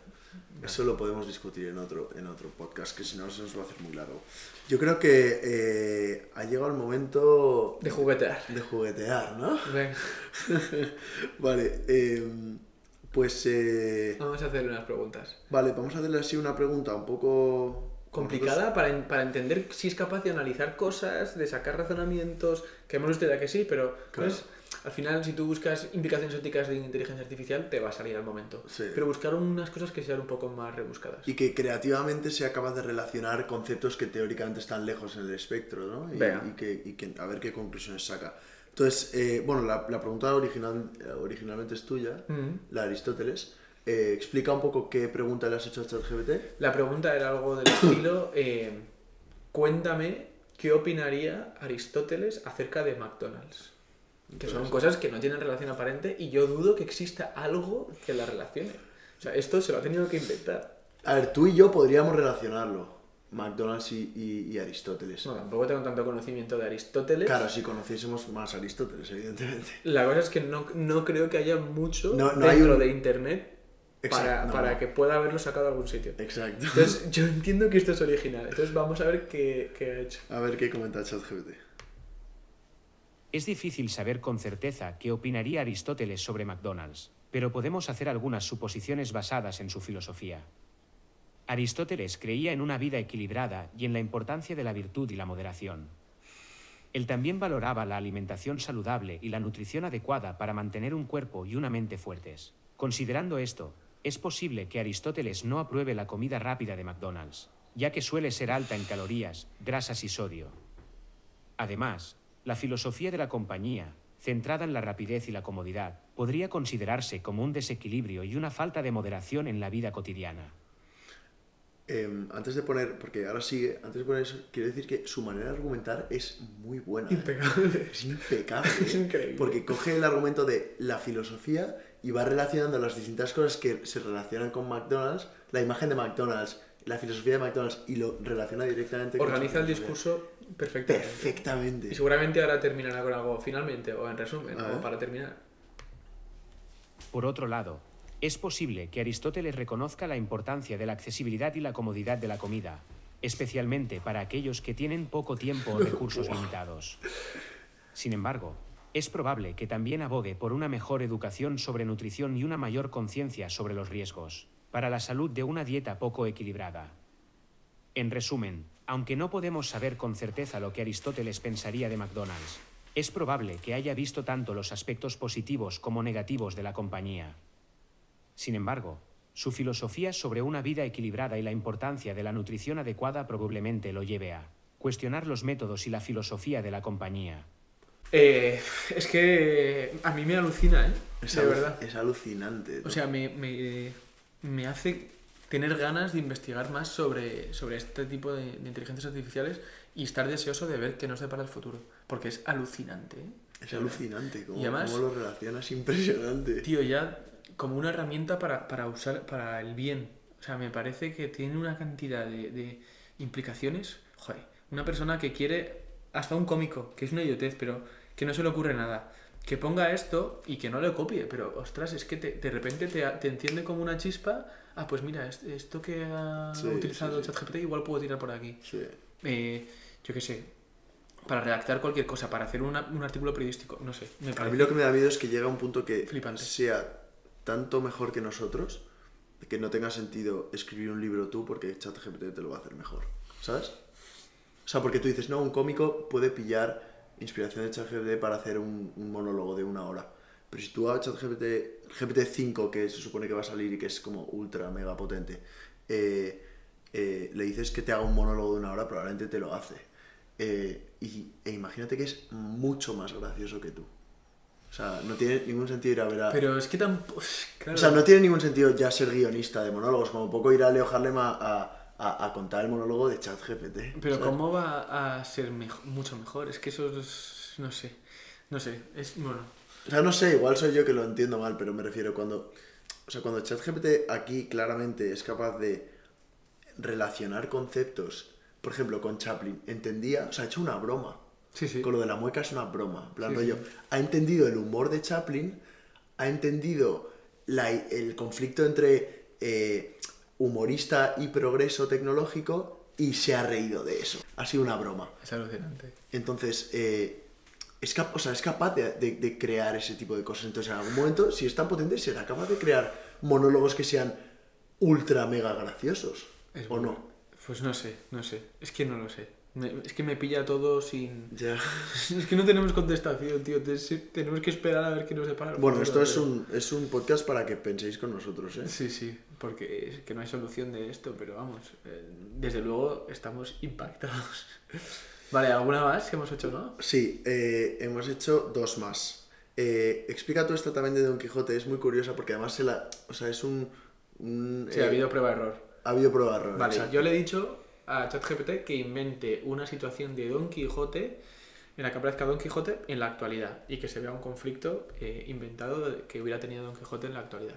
B: Eso lo podemos discutir en otro, en otro podcast, que si no se nos va a hacer muy largo. Yo creo que eh, ha llegado el momento
A: De juguetear.
B: de juguetear, ¿no?
A: Venga,
B: vale, eh, pues... eh,
A: vamos a hacerle unas preguntas.
B: vale, vamos a hacerle así una pregunta un poco...
A: Complicada para, en- para entender si es capaz de analizar cosas, de sacar razonamientos, que hemos visto ya que sí, pero
B: Claro.
A: pues, al final si tú buscas implicaciones éticas de inteligencia artificial te va a salir al momento.
B: Sí.
A: Pero buscar unas cosas que sean un poco más rebuscadas.
B: Y que creativamente sea capaz de relacionar conceptos que teóricamente están lejos en el espectro, ¿no? Y, y que, y que a ver qué conclusiones saca. Entonces, eh, bueno, la, la pregunta original, originalmente es tuya,
A: Mm.
B: la de Aristóteles. Eh, explica un poco qué pregunta le has hecho a ChatGPT.
A: La pregunta era algo del estilo, eh, cuéntame qué opinaría Aristóteles acerca de McDonald's. Que son cosas que no tienen relación aparente y yo dudo que exista algo que la relacione. O sea, esto se lo ha tenido que inventar.
B: A ver, tú y yo podríamos relacionarlo, McDonald's y, y- y Aristóteles.
A: No, tampoco tengo tanto conocimiento de Aristóteles.
B: Claro, si conociésemos más Aristóteles, evidentemente.
A: La cosa es que no, no creo que haya mucho
B: No- no hay
A: dentro
B: un-
A: de internet para,
B: no,
A: para
B: no.
A: que pueda haberlo sacado a algún sitio.
B: Exacto.
A: Entonces, yo entiendo que esto es original. Entonces, vamos a ver qué, qué ha hecho.
B: A ver qué comenta ChatGPT.
C: Es difícil saber con certeza qué opinaría Aristóteles sobre McDonald's, pero podemos hacer algunas suposiciones basadas en su filosofía. Aristóteles creía en una vida equilibrada y en la importancia de la virtud y la moderación. Él también valoraba la alimentación saludable y la nutrición adecuada para mantener un cuerpo y una mente fuertes. Considerando esto, es posible que Aristóteles no apruebe la comida rápida de McDonald's, ya que suele ser alta en calorías, grasas y sodio. Además, la filosofía de la compañía, centrada en la rapidez y la comodidad, podría considerarse como un desequilibrio y una falta de moderación en la vida cotidiana.
B: Em, antes de poner, porque ahora sigue, antes de poner eso, quiero decir que su manera de argumentar es muy buena. ¿eh?
A: Impecable.
B: Es impecable.
A: Es
B: ¿eh?
A: increíble.
B: Porque coge el argumento de la filosofía y va relacionando las distintas cosas que se relacionan con McDonald's, la imagen de McDonald's, la filosofía de McDonald's y lo relaciona directamente con
A: Organiza el
B: su filosofía.
A: discurso perfectamente.
B: Perfectamente.
A: Y seguramente ahora terminará con algo finalmente, o en resumen, o para terminar.
C: Por otro lado, es posible que Aristóteles reconozca la importancia de la accesibilidad y la comodidad de la comida, especialmente para aquellos que tienen poco tiempo o recursos limitados. Sin embargo, es probable que también abogue por una mejor educación sobre nutrición y una mayor conciencia sobre los riesgos para la salud de una dieta poco equilibrada. En resumen, aunque no podemos saber con certeza lo que Aristóteles pensaría de McDonald's, es probable que haya visto tanto los aspectos positivos como negativos de la compañía. Sin embargo, su filosofía sobre una vida equilibrada y la importancia de la nutrición adecuada probablemente lo lleve a cuestionar los métodos y la filosofía de la compañía.
A: Eh, es que a mí me alucina, ¿eh?
B: Es,
A: de verdad.
B: es alucinante.
A: O sea, me, me, me hace tener ganas de investigar más sobre, sobre este tipo de, de inteligencias artificiales y estar deseoso de ver qué nos depara el futuro. Porque es alucinante, ¿eh?
B: es alucinante. Cómo,
A: Y además-
B: lo relacionas, impresionante.
A: Tío, ya como una herramienta para, para usar para el bien. O sea, me parece que tiene una cantidad de, de implicaciones. Joder, una persona que quiere, hasta un cómico, que es una idiotez, pero que no se le ocurre nada. Que ponga esto y que no lo copie, pero ostras, es que te- de repente te, te enciende como una chispa. Ah, pues mira, est- esto que ha
B: Sí,
A: utilizado
B: sí, sí.
A: ChatGPT igual puedo tirar por aquí.
B: Sí.
A: Eh, yo qué sé, para redactar cualquier cosa, para hacer una- un artículo periodístico, no sé. Me
B: A mí lo que me da miedo es que llega un punto que
A: Flipante.
B: sea tanto mejor que nosotros que no tenga sentido escribir un libro tú porque ChatGPT te lo va a hacer mejor. ¿Sabes? O sea, porque tú dices, no, un cómico puede pillar inspiración de ChatGPT para hacer un, un monólogo de una hora. Pero si tú a ChatGPT, GPT-5, que se supone que va a salir y que es como ultra mega potente, eh, eh, le dices que te haga un monólogo de una hora, probablemente te lo hace. Eh, y, e imagínate que es mucho más gracioso que tú. O sea, no tiene ningún sentido ir a ver a...
A: Pero es que tampoco... Claro.
B: O sea, no tiene ningún sentido ya ser guionista de monólogos, como poco ir a Leo Harlem a, a- a- a contar el monólogo de ChatGPT.
A: Pero
B: ¿sabes?
A: ¿cómo va a ser mejo- mucho mejor? Es que eso es... No sé. No sé. Es... Bueno.
B: O sea, no sé, igual soy yo que lo entiendo mal, pero me refiero cuando... O sea, cuando ChatGPT aquí claramente es capaz de relacionar conceptos, por ejemplo, con Chaplin, entendía, o sea, ha hecho una broma.
A: Sí, sí.
B: Con lo de la mueca es una broma. Plan,
A: Sí,
B: rollo, ha entendido el humor de Chaplin, ha entendido la- el conflicto entre eh, humorista y progreso tecnológico y se ha reído de eso. Ha sido una broma.
A: Es alucinante.
B: Entonces, eh, es, cap- o sea, es capaz de, de- de crear ese tipo de cosas. Entonces, en algún momento, si es tan potente, será capaz de crear monólogos que sean ultra mega graciosos.
A: Es
B: ¿O
A: bueno.
B: no?
A: Pues no sé, no sé. Es que no lo sé. Me- es que me pilla todo sin...
B: Ya.
A: Es que no tenemos contestación, tío. Tenemos que esperar a ver qué nos depara
B: Bueno, esto es un, es un podcast para que penséis con nosotros, ¿eh?
A: Sí, sí, porque es que no hay solución de esto, pero vamos, eh, desde luego estamos impactados. Vale, ¿alguna más que hemos hecho, no?
B: Sí, eh, hemos hecho dos más. Eh, explica tú esta también de Don Quijote, es muy curiosa porque además se la, o sea, es un... un,
A: Sí,
B: eh,
A: ha habido prueba-error.
B: ha habido prueba error.
A: Vale,
B: exacto.
A: yo le he dicho a ChatGPT que invente una situación de Don Quijote en la que aparezca Don Quijote en la actualidad y que se vea un conflicto eh, inventado que hubiera tenido Don Quijote en la actualidad.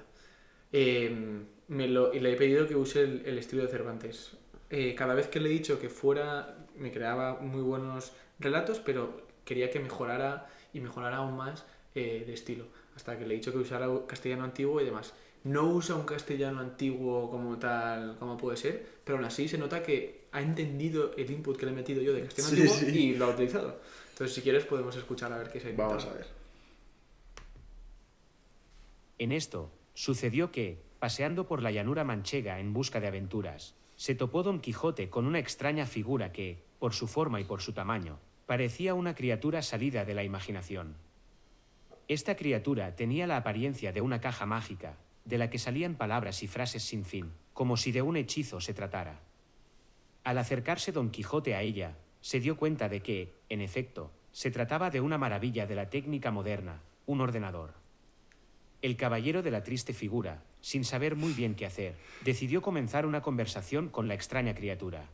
A: Lo, y le he pedido que use el, el estilo de Cervantes. Eh, cada vez que le he dicho que fuera, me creaba muy buenos relatos, pero quería que mejorara y mejorara aún más eh, de estilo. Hasta que le he dicho que usara castellano antiguo y demás. No usa un castellano antiguo como tal, como puede ser, pero aún así se nota que ha entendido el input que le he metido yo de castellano
B: Sí,
A: antiguo
B: sí.
A: y lo ha utilizado. Entonces, si quieres, podemos escuchar a ver qué se ha
B: Vamos a ver.
C: En esto, sucedió que, paseando por la llanura manchega en busca de aventuras, se topó Don Quijote con una extraña figura que, por su forma y por su tamaño, parecía una criatura salida de la imaginación. Esta criatura tenía la apariencia de una caja mágica, de la que salían palabras y frases sin fin, como si de un hechizo se tratara. Al acercarse Don Quijote a ella, se dio cuenta de que, en efecto, se trataba de una maravilla de la técnica moderna, un ordenador. El caballero de la triste figura, sin saber muy bien qué hacer, decidió comenzar una conversación con la extraña criatura.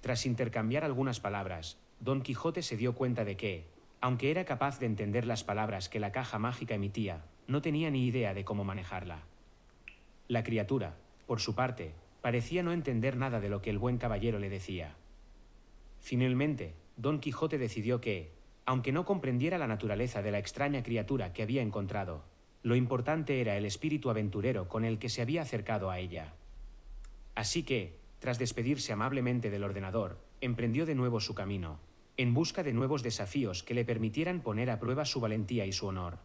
C: Tras intercambiar algunas palabras, Don Quijote se dio cuenta de que, aunque era capaz de entender las palabras que la caja mágica emitía, no tenía ni idea de cómo manejarla. La criatura, por su parte, parecía no entender nada de lo que el buen caballero le decía. Finalmente, Don Quijote decidió que, aunque no comprendiera la naturaleza de la extraña criatura que había encontrado, lo importante era el espíritu aventurero con el que se había acercado a ella. Así que, tras despedirse amablemente del ordenador, emprendió de nuevo su camino, en busca de nuevos desafíos que le permitieran poner a prueba su valentía y su honor.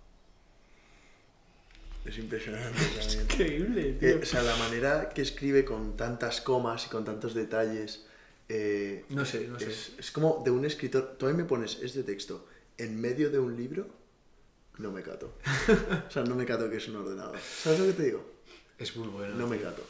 B: Es impresionante también.
A: Increíble, tío.
B: Eh, o sea, la manera que escribe con tantas comas y con tantos detalles. eh,
A: No sé, no sé.
B: es, es como de un escritor. Tú a mí me pones este texto en medio de un libro. no me cato. O sea, no me cato que es un ordenador. ¿Sabes lo que te digo?
A: Es muy bueno.
B: No me cato.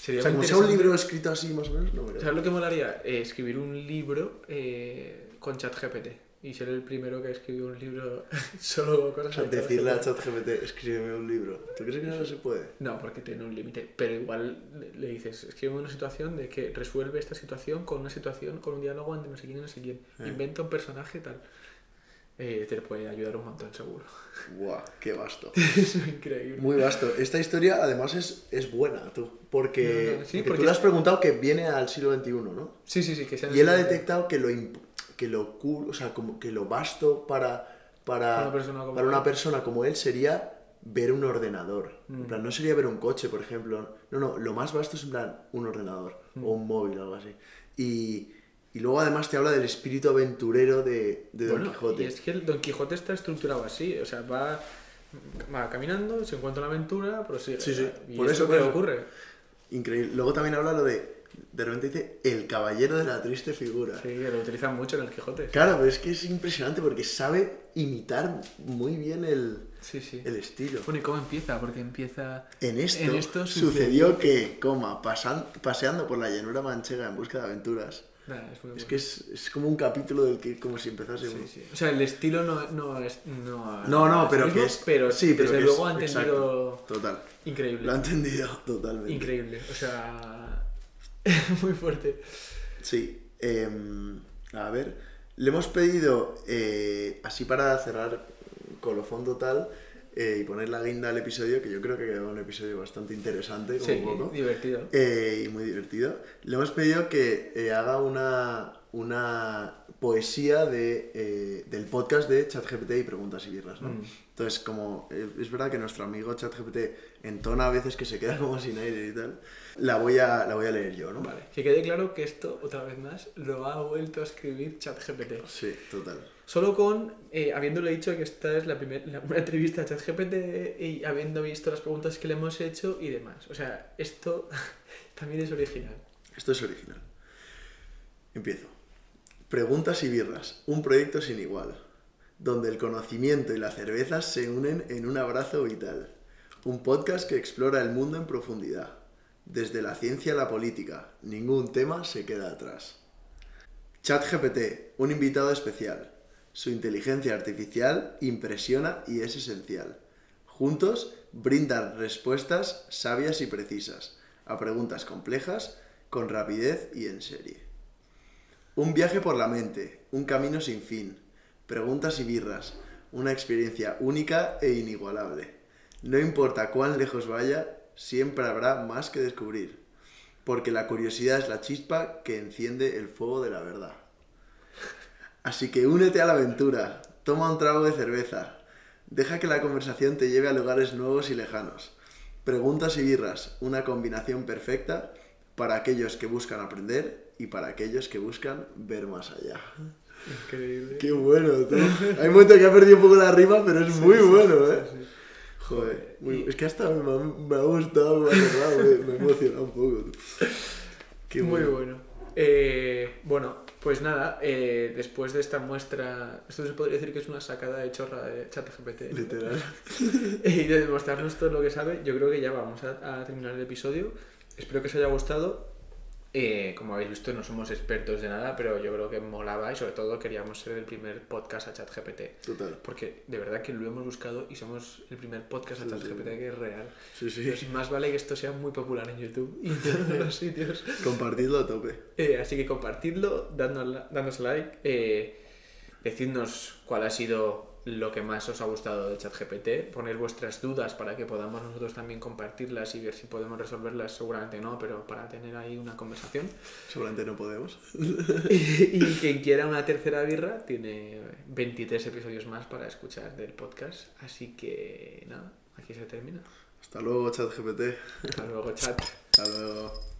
A: Sería
B: O sea, como sea un libro escrito así más o menos, no me cato.
A: ¿Sabes lo que molaría? Eh, escribir un libro eh, con ChatGPT. Y ser el primero que escribió un libro solo
B: O
A: cosas
B: sea,
A: de
B: decirle a
A: ChatGPT.
B: Escríbeme un libro. ¿Tú crees que no se puede?
A: No, porque tiene un límite. Pero igual le- dices, escribe una situación de que resuelve esta situación con una situación, con un diálogo entre no sé quién y no sé quién.
B: Eh.
A: Inventa un personaje tal. Eh, te puede ayudar un montón, seguro.
B: Buah, qué vasto.
A: es increíble.
B: Muy vasto. Esta historia además es, es buena, tú. Porque,
A: No, no, sí,
B: porque
A: porque
B: tú le has preguntado que viene al siglo XXI, ¿no?
A: Sí, sí, sí, que sea
B: Y él ha detectado que lo, que lo o sea, como que lo vasto para, para,
A: Una persona como
B: para una
A: él.
B: persona como él sería ver un ordenador. En
A: Mm.
B: plan, no sería ver un coche, por ejemplo. No, no, lo más vasto es en plan un ordenador
A: Mm.
B: o un móvil o algo así. Y, y luego además te habla del espíritu aventurero de, de Don
A: Bueno,
B: Quijote.
A: Y es que el Don Quijote está estructurado así, o sea, va, va caminando, se encuentra una aventura, prosigue.
B: Sí, sí,
A: Y
B: por
A: es
B: eso,
A: que
B: por eso.
A: ocurre.
B: Increíble. Luego también habla lo de, de repente dice, el caballero de la triste figura.
A: Sí, que lo utilizan mucho en el Quijote.
B: Claro, pero es que es impresionante porque sabe imitar muy bien el,
A: Sí, sí.
B: el estilo.
A: Bueno, ¿y cómo empieza? Porque empieza...
B: En esto,
A: En esto
B: sucedió que, coma, pasan- paseando por la llanura manchega en busca de aventuras.
A: Nada, es muy
B: Es que es, es como un capítulo del que como si empezase
A: Sí,
B: un-
A: sí. O sea, el estilo no, no es... No,
B: No, no, pero
A: mismo,
B: que es...
A: Pero
B: sí, pero
A: desde
B: que
A: luego ha entendido...
B: exacto, total.
A: Increíble.
B: Lo ha entendido totalmente.
A: Increíble. O sea... muy fuerte.
B: Sí. em, a ver, le hemos pedido, eh, así para cerrar colofón total eh, y poner la guinda al episodio, que yo creo que quedó un episodio bastante interesante, como
A: Sí,
B: poco.
A: divertido.
B: Eh, y muy divertido. Le hemos pedido que eh, haga una, una poesía de, eh, del podcast de ChatGPT y preguntas y birras, ¿no?
A: Mm.
B: Entonces, como eh, es verdad que nuestro amigo ChatGPT entona a veces que se queda como sin aire y tal, la voy a, la voy a leer yo, ¿no?
A: Vale. Que quede claro que esto, otra vez más, lo ha vuelto a escribir ChatGPT.
B: Sí, total.
A: Solo con, eh, habiéndole dicho que esta es la primer, la- una entrevista a ChatGPT y habiendo visto las preguntas que le hemos hecho y demás. O sea, esto también es original.
B: Esto es original. Empiezo. Preguntas y birras, un proyecto sin igual, donde el conocimiento y la cerveza se unen en un abrazo vital. Un podcast que explora el mundo en profundidad. Desde la ciencia a la política, ningún tema se queda atrás. ChatGPT, un invitado especial. Su inteligencia artificial impresiona y es esencial. Juntos brindan respuestas sabias y precisas a preguntas complejas con rapidez y en serie. Un viaje por la mente, un camino sin fin, preguntas y birras, una experiencia única e inigualable. No importa cuán lejos vaya, siempre habrá más que descubrir, porque la curiosidad es la chispa que enciende el fuego de la verdad. Así que únete a la aventura, toma un trago de cerveza, deja que la conversación te lleve a lugares nuevos y lejanos. Preguntas y birras, una combinación perfecta para aquellos que buscan aprender y para aquellos que buscan ver más allá.
A: Increíble.
B: Qué bueno, tú. Hay un momento que ha perdido un poco la rima, pero es muy bueno, ¿eh? Joder, muy- es que hasta me ha, me ha gustado, me ha cerrado, me, me ha emocionado un poco. Qué
A: Muy
B: bueno.
A: bueno. Eh, bueno, pues nada, eh, después de esta muestra, esto se podría decir que es una sacada de chorra de ChatGPT.
B: Literal.
A: y de demostrarnos todo lo que sabe, yo creo que ya vamos a, a terminar el episodio. Espero que os haya gustado. Eh, como habéis visto, no somos expertos de nada, pero yo creo que molaba y sobre todo queríamos ser el primer podcast a ChatGPT.
B: Total.
A: Porque de verdad que lo hemos buscado y somos el primer podcast a
B: Sí,
A: ChatGPT
B: sí.
A: que es real.
B: Sí.
A: Entonces, más vale que esto sea muy popular en YouTube y en todos los sitios.
B: Compartidlo a tope.
A: Eh, así que compartidlo, dadnos, dadnos like, eh, decidnos cuál ha sido lo que más os ha gustado de ChatGPT, poner vuestras dudas para que podamos nosotros también compartirlas y ver si podemos resolverlas, seguramente no, pero para tener ahí una conversación.
B: Seguramente no podemos.
A: y quien quiera una tercera birra tiene 23 episodios más para escuchar del podcast, así que nada, aquí se termina.
B: Hasta luego, ChatGPT.
A: Hasta luego, chat.
B: Hasta luego.